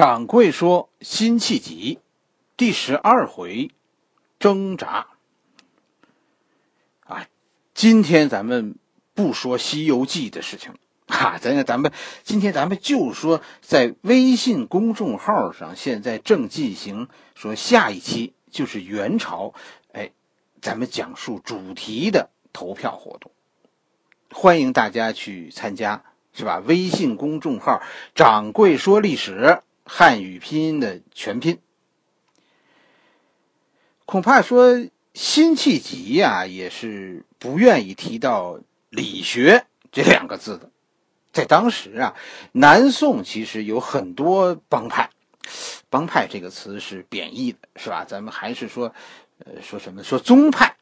掌柜说：“辛弃疾，第十二回，挣扎。啊，今天咱们不说《西游记》的事情，哈，咱咱们今天咱们就说，在微信公众号上现在正进行，说下一期就是元朝，哎，咱们讲述主题的投票活动，欢迎大家去参加，是吧？微信公众号‘掌柜说历史’。”汉语拼音的全拼，恐怕说辛弃疾呀，也是不愿意提到理学这两个字的。在当时啊，南宋其实有很多帮派，帮派这个词是贬义的，是吧？咱们还是说，呃，说什么？说宗派，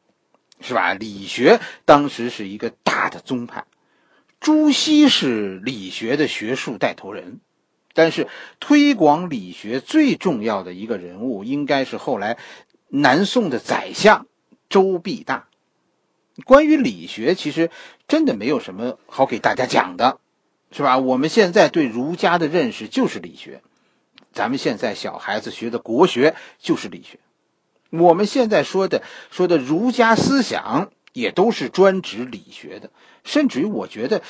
是吧？理学当时是一个大的宗派，朱熹是理学的学术带头人。但是，推广理学最重要的一个人物，应该是后来南宋的宰相周必大。关于理学，其实真的没有什么好给大家讲的，是吧？我们现在对儒家的认识就是理学，咱们现在小孩子学的国学就是理学，我们现在说的说的儒家思想。也都是专指理学的，甚至于我觉得，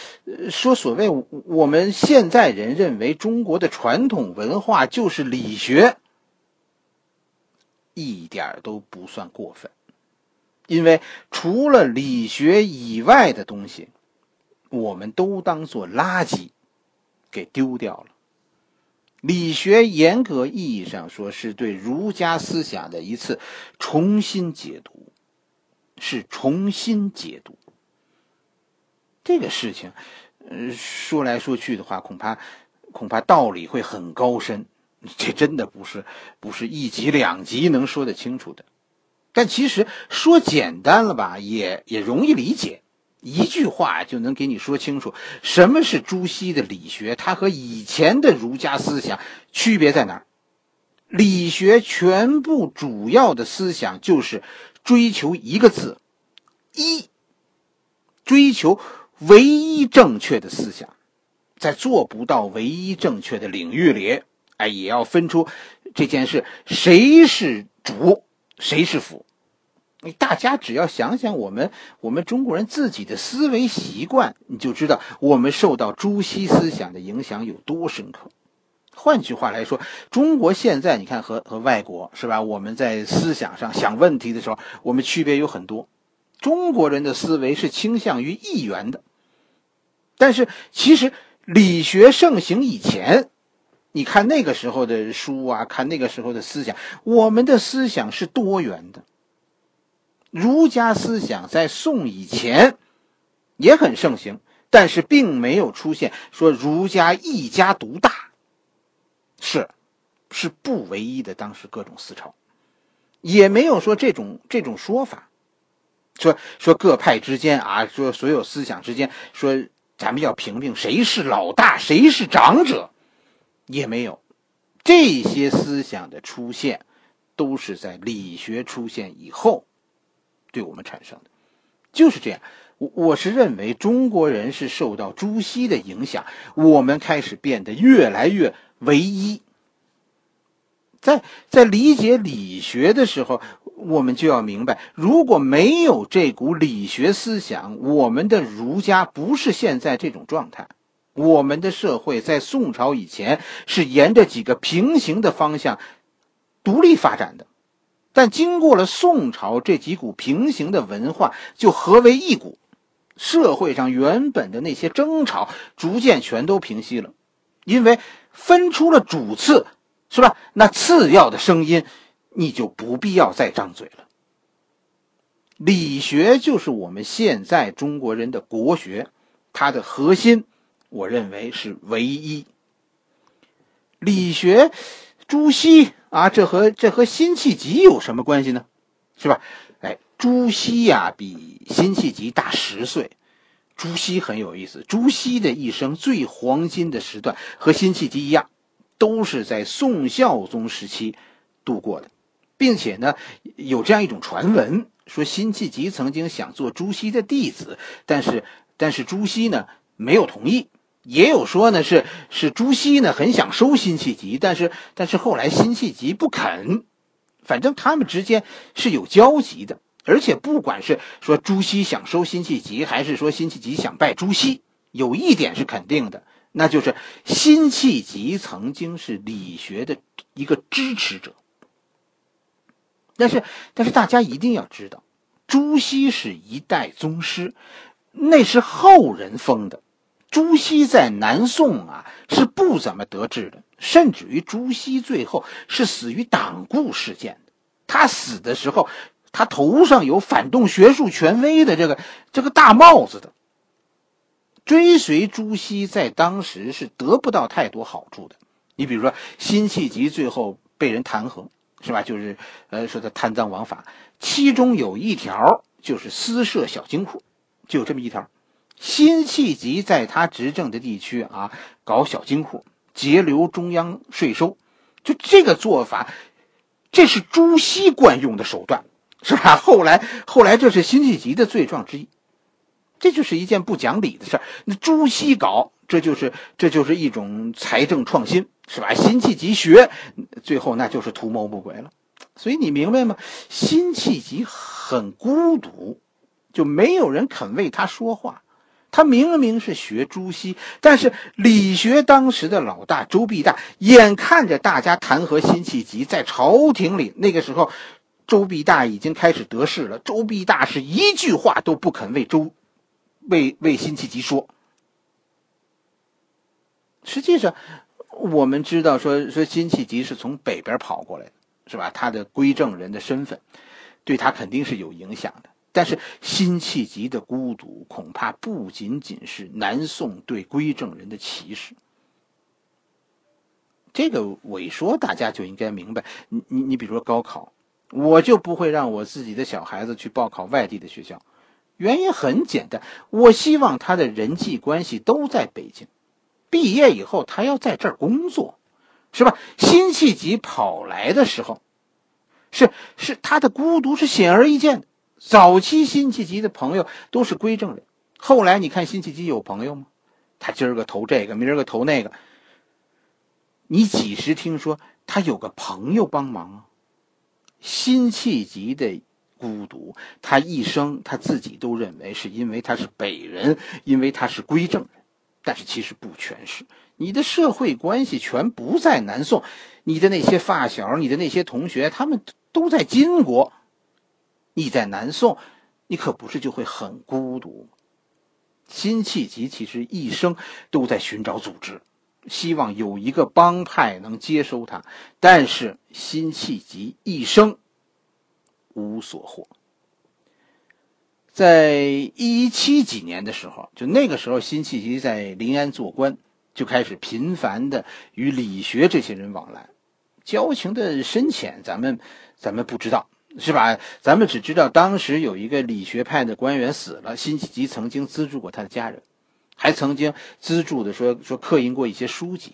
说所谓我们现在人认为中国的传统文化就是理学，一点都不算过分，因为除了理学以外的东西，我们都当做垃圾给丢掉了。理学严格意义上说，是对儒家思想的一次重新解读。是重新解读这个事情，呃，说来说去的话，恐怕恐怕道理会很高深，这真的不是不是一集两集能说得清楚的。但其实说简单了吧，也也容易理解，一句话就能给你说清楚什么是朱熹的理学，它和以前的儒家思想区别在哪儿？理学全部主要的思想就是追求一个字，一，追求唯一正确的思想，在做不到唯一正确的领域里，哎，也要分出这件事谁是主，谁是辅。你大家只要想想我们我们中国人自己的思维习惯，你就知道我们受到朱熹思想的影响有多深刻。换句话来说，中国现在你看和和外国是吧？我们在思想上想问题的时候，我们区别有很多。中国人的思维是倾向于一元的，但是其实理学盛行以前，你看那个时候的书啊，看那个时候的思想，我们的思想是多元的。儒家思想在宋以前也很盛行，但是并没有出现说儒家一家独大。是，是不唯一的。当时各种思潮，也没有说这种这种说法，说说各派之间啊，说所有思想之间，说咱们要评评谁是老大，谁是长者，也没有。这些思想的出现，都是在理学出现以后，对我们产生的，就是这样。我我是认为中国人是受到朱熹的影响，我们开始变得越来越。唯一，在在理解理学的时候，我们就要明白，如果没有这股理学思想，我们的儒家不是现在这种状态。我们的社会在宋朝以前是沿着几个平行的方向独立发展的，但经过了宋朝，这几股平行的文化就合为一股，社会上原本的那些争吵逐渐全都平息了，因为。分出了主次，是吧？那次要的声音，你就不必要再张嘴了。理学就是我们现在中国人的国学，它的核心，我认为是唯一。理学，朱熹啊，这和这和辛弃疾有什么关系呢？是吧？哎，朱熹呀，比辛弃疾大十岁。朱熹很有意思。朱熹的一生最黄金的时段和辛弃疾一样，都是在宋孝宗时期度过的，并且呢，有这样一种传闻，说辛弃疾曾经想做朱熹的弟子，但是但是朱熹呢没有同意，也有说呢是是朱熹呢很想收辛弃疾，但是但是后来辛弃疾不肯，反正他们之间是有交集的。而且不管是说朱熹想收辛弃疾，还是说辛弃疾想拜朱熹，有一点是肯定的，那就是辛弃疾曾经是理学的一个支持者。但是但是大家一定要知道，朱熹是一代宗师，那是后人封的。朱熹在南宋啊是不怎么得志的，甚至于朱熹最后是死于党锢事件的。他死的时候。他头上有反动学术权威的这个这个大帽子的，追随朱熹在当时是得不到太多好处的。你比如说，辛弃疾最后被人弹劾，是吧？就是呃说他贪赃枉法，其中有一条就是私设小金库，就有这么一条。辛弃疾在他执政的地区啊，搞小金库，截留中央税收，就这个做法，这是朱熹惯用的手段。是吧？后来，后来这是辛弃疾的罪状之一，这就是一件不讲理的事儿。那朱熹搞，这就是这就是一种财政创新，是吧？辛弃疾学，最后那就是图谋不轨了。所以你明白吗？辛弃疾很孤独，就没有人肯为他说话。他明明是学朱熹，但是理学当时的老大周必大，眼看着大家弹劾辛弃疾，在朝廷里那个时候。周必大已经开始得势了，周必大是一句话都不肯为周，为为辛弃疾说。实际上，我们知道说说辛弃疾是从北边跑过来的，是吧？他的归正人的身份，对他肯定是有影响的。但是辛弃疾的孤独，恐怕不仅仅是南宋对归正人的歧视。这个伪说，大家就应该明白。你你你，比如说高考。我就不会让我自己的小孩子去报考外地的学校，原因很简单，我希望他的人际关系都在北京，毕业以后他要在这儿工作，是吧？辛弃疾跑来的时候，是是他的孤独是显而易见的。早期辛弃疾的朋友都是归正人，后来你看辛弃疾有朋友吗？他今儿个投这个，明儿个投那个，你几时听说他有个朋友帮忙啊？辛弃疾的孤独，他一生他自己都认为是因为他是北人，因为他是归正人，但是其实不全是。你的社会关系全不在南宋，你的那些发小，你的那些同学，他们都在金国。你在南宋，你可不是就会很孤独。辛弃疾其实一生都在寻找组织。希望有一个帮派能接收他，但是辛弃疾一生无所获。在一七几年的时候，就那个时候，辛弃疾在临安做官，就开始频繁的与理学这些人往来，交情的深浅，咱们咱们不知道，是吧？咱们只知道当时有一个理学派的官员死了，辛弃疾曾经资助过他的家人。还曾经资助的说说刻印过一些书籍，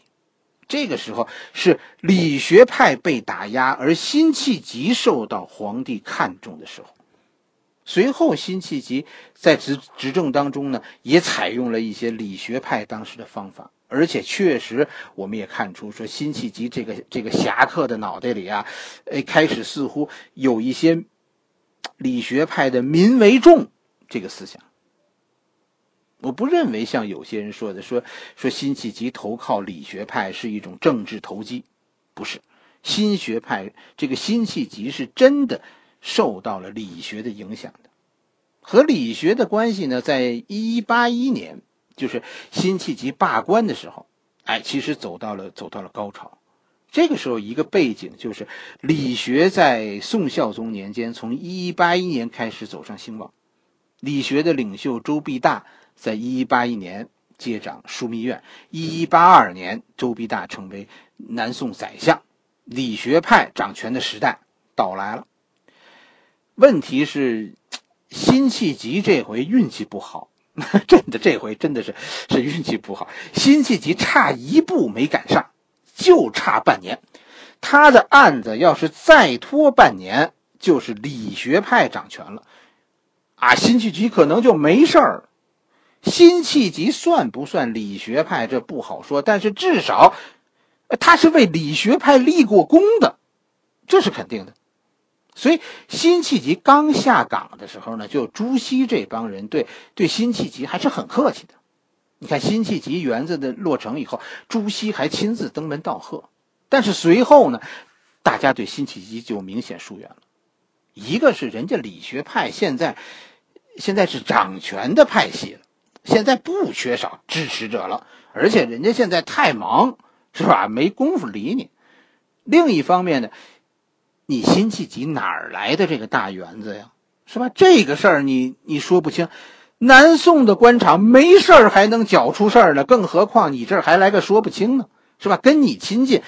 这个时候是理学派被打压，而辛弃疾受到皇帝看重的时候。随后，辛弃疾在执执政当中呢，也采用了一些理学派当时的方法，而且确实，我们也看出说辛弃疾这个这个侠客的脑袋里啊，哎，开始似乎有一些理学派的“民为重”这个思想。我不认为像有些人说的，说说辛弃疾投靠理学派是一种政治投机，不是。新学派这个辛弃疾是真的受到了理学的影响的，和理学的关系呢，在一八一年，就是辛弃疾罢官的时候，哎，其实走到了走到了高潮。这个时候一个背景就是理学在宋孝宗年间，从一八一年开始走上兴旺，理学的领袖周必大。在一一八一年接掌枢密院，一一八二年，周必大成为南宋宰相，理学派掌权的时代到来了。问题是，辛弃疾这回运气不好，真的这回真的是是运气不好。辛弃疾差一步没赶上，就差半年，他的案子要是再拖半年，就是理学派掌权了，啊，辛弃疾可能就没事儿。辛弃疾算不算理学派？这不好说，但是至少，他是为理学派立过功的，这是肯定的。所以，辛弃疾刚下岗的时候呢，就朱熹这帮人对对辛弃疾还是很客气的。你看，辛弃疾园子的落成以后，朱熹还亲自登门道贺。但是随后呢，大家对辛弃疾就明显疏远了。一个是人家理学派现在现在是掌权的派系了，现在不缺少支持者了，而且人家现在太忙，是吧？没工夫理你。另一方面呢。你辛弃疾哪儿来的这个大园子呀？是吧？这个事儿你你说不清。南宋的官场没事儿还能搅出事儿呢，更何况你这儿还来个说不清呢？是吧？跟你亲近，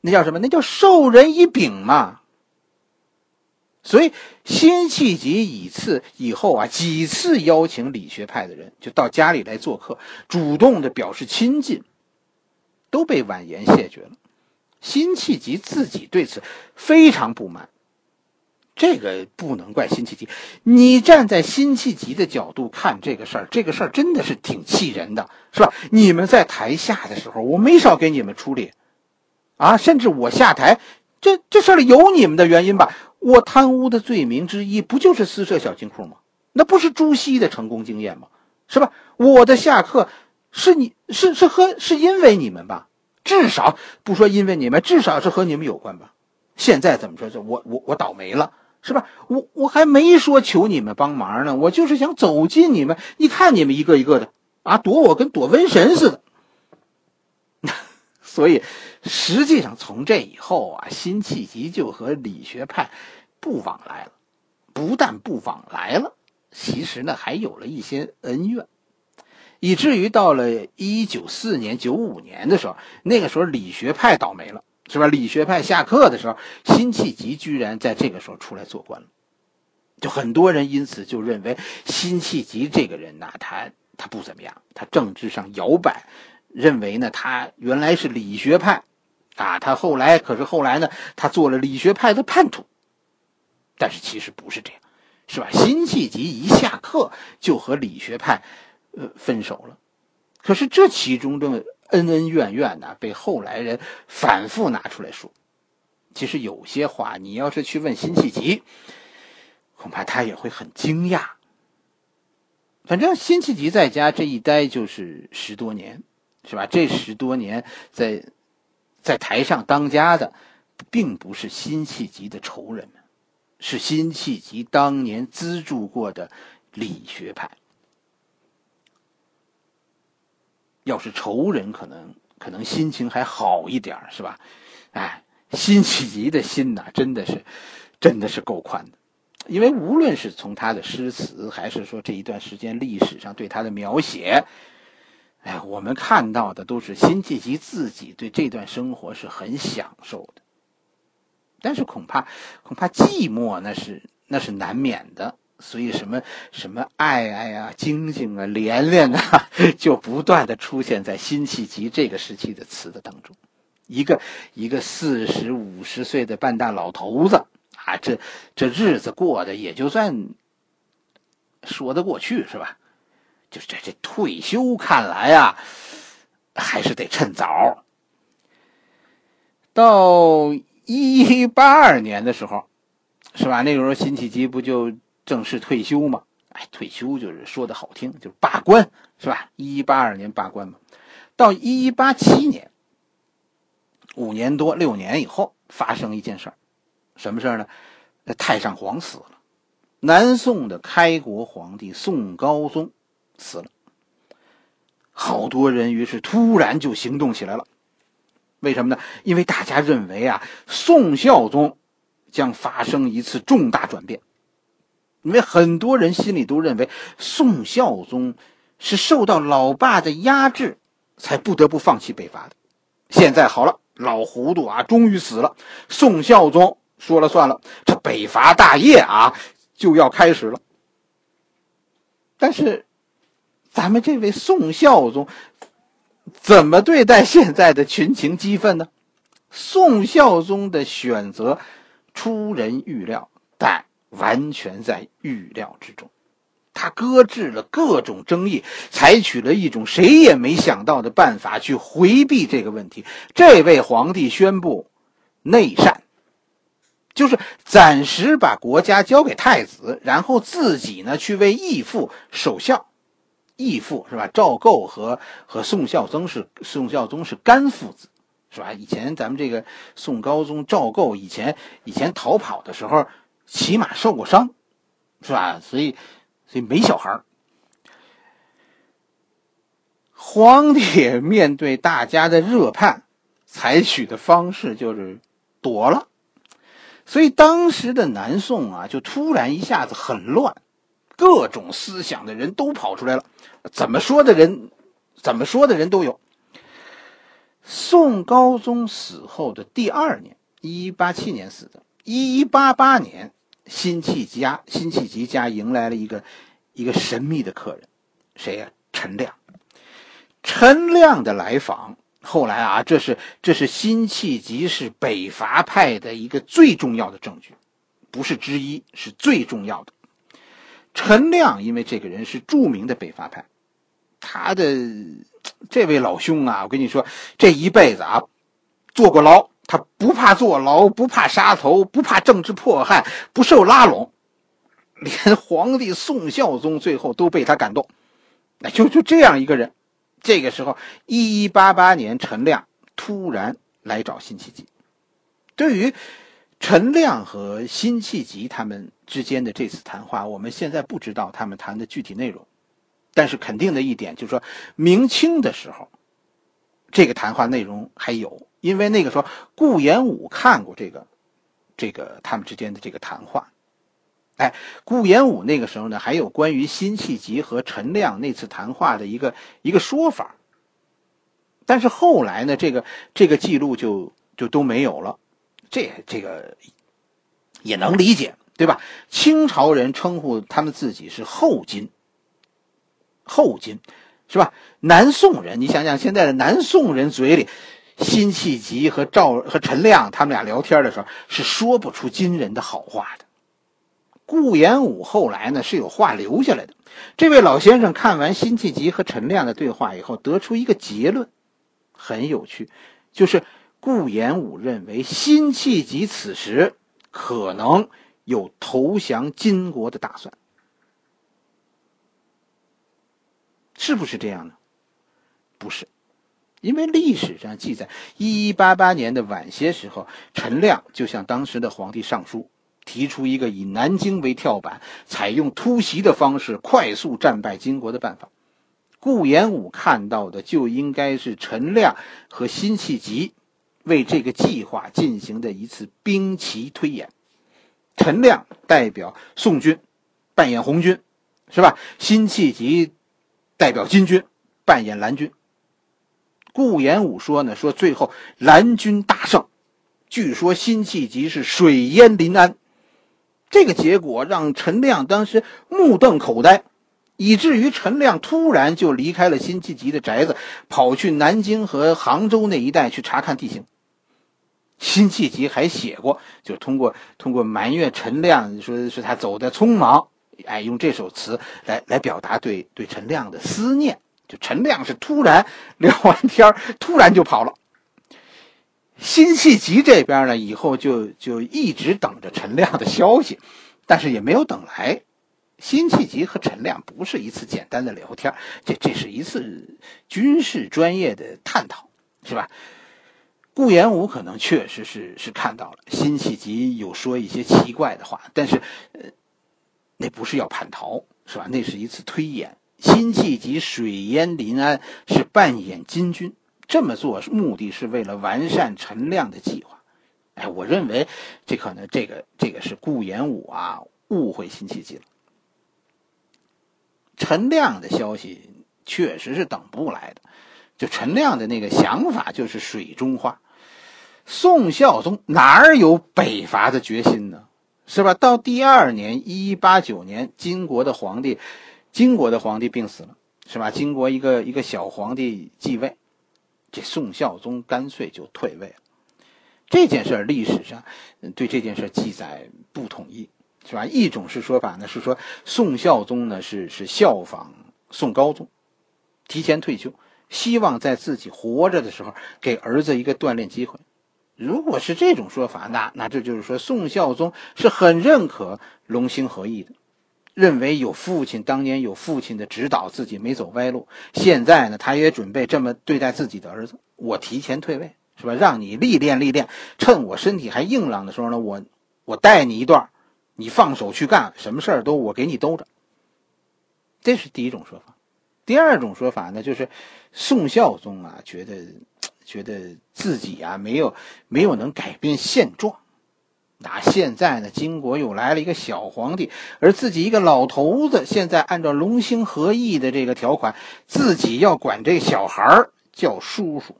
那叫什么？那叫授人以柄嘛。所以辛弃疾以次以后啊，几次邀请理学派的人就到家里来做客，主动的表示亲近，都被婉言谢绝了。辛弃疾自己对此非常不满，这个不能怪辛弃疾。你站在辛弃疾的角度看这个事儿，这个事儿真的是挺气人的，是吧？你们在台下的时候，我没少给你们出力，啊，甚至我下台，这这事儿里有你们的原因吧？我贪污的罪名之一，不就是私设小金库吗？那不是朱熹的成功经验吗？是吧？我的下课是你是是和是因为你们吧？至少不说因为你们，至少是和你们有关吧。现在怎么说？这我我我倒霉了，是吧？我我还没说求你们帮忙呢，我就是想走近你们，一看你们一个一个的啊，躲我跟躲瘟神似的。所以实际上从这以后啊，辛弃疾就和理学派不往来了，不但不往来了，其实呢还有了一些恩怨。以至于到了一九四年、九五年的时候，那个时候理学派倒霉了，是吧？理学派下课的时候，辛弃疾居然在这个时候出来做官了，就很多人因此就认为辛弃疾这个人呐，他他不怎么样，他政治上摇摆，认为呢他原来是理学派，啊，他后来可是后来呢，他做了理学派的叛徒，但是其实不是这样，是吧？辛弃疾一下课就和理学派。呃，分手了，可是这其中的恩恩怨怨呢，被后来人反复拿出来说。其实有些话，你要是去问辛弃疾，恐怕他也会很惊讶。反正辛弃疾在家这一待就是十多年，是吧？这十多年在在台上当家的，并不是辛弃疾的仇人，是辛弃疾当年资助过的理学派。要是仇人，可能可能心情还好一点是吧？哎，辛弃疾的心呐，真的是，真的是够宽的。因为无论是从他的诗词，还是说这一段时间历史上对他的描写，哎，我们看到的都是辛弃疾自己对这段生活是很享受的。但是恐怕恐怕寂寞那是那是难免的。所以什么什么爱爱啊、晶晶啊、连连啊，就不断的出现在辛弃疾这个时期的词的当中。一个一个四十五十岁的半大老头子啊，这这日子过得也就算说得过去，是吧？就这这退休看来啊，还是得趁早。到一八二年的时候，是吧？那个时候辛弃疾不就？正式退休吗？哎，退休就是说的好听，就是罢官，是吧？一八二年罢官嘛，到一八七年，五年多六年以后，发生一件事儿，什么事儿呢？太上皇死了，南宋的开国皇帝宋高宗死了，好多人于是突然就行动起来了。为什么呢？因为大家认为啊，宋孝宗将发生一次重大转变。因为很多人心里都认为宋孝宗是受到老爸的压制，才不得不放弃北伐的。现在好了，老糊涂啊，终于死了。宋孝宗说了算了，这北伐大业啊就要开始了。但是，咱们这位宋孝宗怎么对待现在的群情激愤呢？宋孝宗的选择出人预料，但。完全在预料之中，他搁置了各种争议，采取了一种谁也没想到的办法去回避这个问题。这位皇帝宣布内禅，就是暂时把国家交给太子，然后自己呢去为义父守孝。义父是吧？赵构和和宋孝宗是宋孝宗是干父子，是吧？以前咱们这个宋高宗赵构以前以前逃跑的时候骑马受过伤，是吧？所以所以没小孩皇帝面对大家的热盼，采取的方式就是躲了，所以当时的南宋啊，就突然一下子很乱。各种思想的人都跑出来了，怎么说的人，怎么说的人都有。宋高宗死后的第二年，一一八七年死的，一一八八年，辛弃疾家辛弃疾家迎来了一个一个神秘的客人，谁呀？陈亮。陈亮的来访，后来啊，这是这是辛弃疾是北伐派的一个最重要的证据，不是之一，是最重要的。陈亮，因为这个人是著名的北伐派，他的这位老兄啊，我跟你说，这一辈子啊，坐过牢，他不怕坐牢，不怕杀头，不怕政治迫害，不受拉拢，连皇帝宋孝宗最后都被他感动，那就就这样一个人。这个时候，一一八八年，陈亮突然来找辛弃疾，对于。陈亮和辛弃疾他们之间的这次谈话，我们现在不知道他们谈的具体内容，但是肯定的一点就是说，明清的时候，这个谈话内容还有，因为那个时候顾炎武看过这个，这个他们之间的这个谈话，哎，顾炎武那个时候呢，还有关于辛弃疾和陈亮那次谈话的一个一个说法，但是后来呢，这个这个记录就就都没有了。这这个也能理解，对吧？清朝人称呼他们自己是后金，后金，是吧？南宋人，你想想现在的南宋人嘴里，辛弃疾和赵和陈亮他们俩聊天的时候是说不出金人的好话的。顾炎武后来呢是有话留下来的。这位老先生看完辛弃疾和陈亮的对话以后，得出一个结论，很有趣，就是。顾炎武认为，辛弃疾此时可能有投降金国的打算，是不是这样呢？不是，因为历史上记载，一一八八年的晚些时候，陈亮就向当时的皇帝上书，提出一个以南京为跳板，采用突袭的方式快速战败金国的办法。顾炎武看到的就应该是陈亮和辛弃疾。为这个计划进行的一次兵棋推演，陈亮代表宋军扮演红军，是吧？辛弃疾代表金军扮演蓝军。顾炎武说呢，说最后蓝军大胜，据说辛弃疾是水淹临安。这个结果让陈亮当时目瞪口呆，以至于陈亮突然就离开了辛弃疾的宅子，跑去南京和杭州那一带去查看地形。辛弃疾还写过，就通过通过埋怨陈亮，说是他走的匆忙，哎，用这首词来来表达对对陈亮的思念。就陈亮是突然聊完天突然就跑了。辛弃疾这边呢，以后就就一直等着陈亮的消息，但是也没有等来。辛弃疾和陈亮不是一次简单的聊天，这这是一次军事专业的探讨，是吧？顾炎武可能确实是是看到了辛弃疾有说一些奇怪的话，但是，呃，那不是要叛逃，是吧？那是一次推演。辛弃疾水淹临安是扮演金军，这么做目的是为了完善陈亮的计划。哎，我认为这可能这个这个是顾炎武啊误会辛弃疾了。陈亮的消息确实是等不来的，就陈亮的那个想法就是水中花。宋孝宗哪儿有北伐的决心呢？是吧？到第二年，一一八九年，金国的皇帝，金国的皇帝病死了，是吧？金国一个一个小皇帝继位，这宋孝宗干脆就退位了。这件事历史上对这件事记载不统一，是吧？一种是说法呢，是说宋孝宗呢是是效仿宋高宗，提前退休，希望在自己活着的时候给儿子一个锻炼机会。如果是这种说法，那那这就是说宋孝宗是很认可龙兴合议的，认为有父亲当年有父亲的指导，自己没走歪路。现在呢，他也准备这么对待自己的儿子。我提前退位，是吧？让你历练历练，趁我身体还硬朗的时候呢，我我带你一段，你放手去干，什么事儿都我给你兜着。这是第一种说法。第二种说法呢，就是宋孝宗啊，觉得。觉得自己啊没有没有能改变现状，那现在呢，金国又来了一个小皇帝，而自己一个老头子，现在按照龙兴合议的这个条款，自己要管这小孩叫叔叔，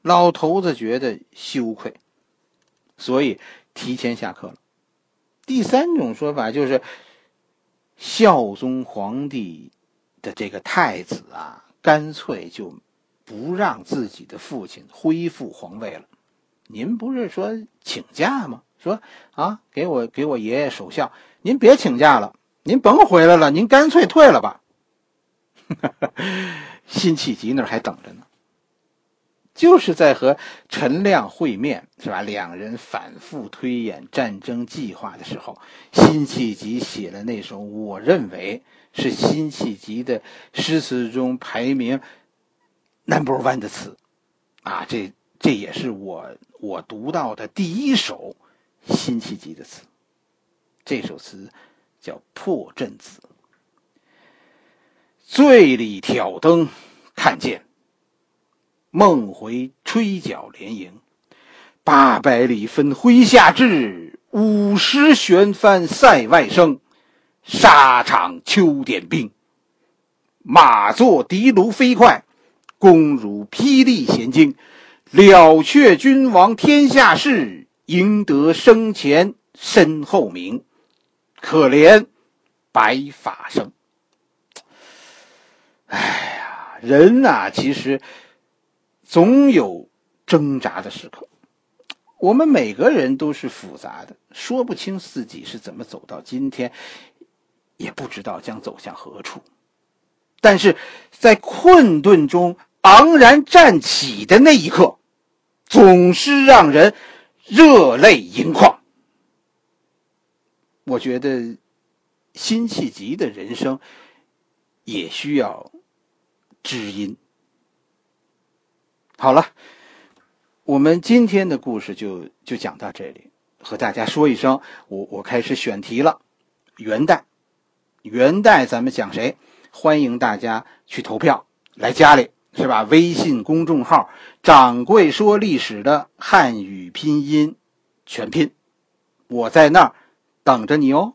老头子觉得羞愧，所以提前下课了。第三种说法就是，孝宗皇帝的这个太子啊，干脆就。不让自己的父亲恢复皇位了，您不是说请假吗？说啊，给我给我爷爷守孝，您别请假了，您甭回来了，您干脆退了吧。辛弃疾那儿还等着呢，就是在和陈亮会面，是吧？两人反复推演战争计划的时候，辛弃疾写了那首我认为是辛弃疾的诗词中排名。Number one 的词，啊，这这也是我我读到的第一首辛弃疾的词。这首词叫《破阵子》。醉里挑灯看剑，梦回吹角连营。八百里分麾下炙，五十弦翻塞外声。沙场秋点兵，马作的卢飞快。弓如霹雳弦惊，了却君王天下事，赢得生前身后名。可怜白发生。哎呀，人呐，其实总有挣扎的时刻。我们每个人都是复杂的，说不清自己是怎么走到今天，也不知道将走向何处。但是在困顿中。昂然站起的那一刻，总是让人热泪盈眶。我觉得辛弃疾的人生也需要知音。好了，我们今天的故事就就讲到这里，和大家说一声，我我开始选题了。元代，元代咱们讲谁？欢迎大家去投票，来家里。是吧？微信公众号“掌柜说历史”的汉语拼音全拼，我在那儿等着你哦。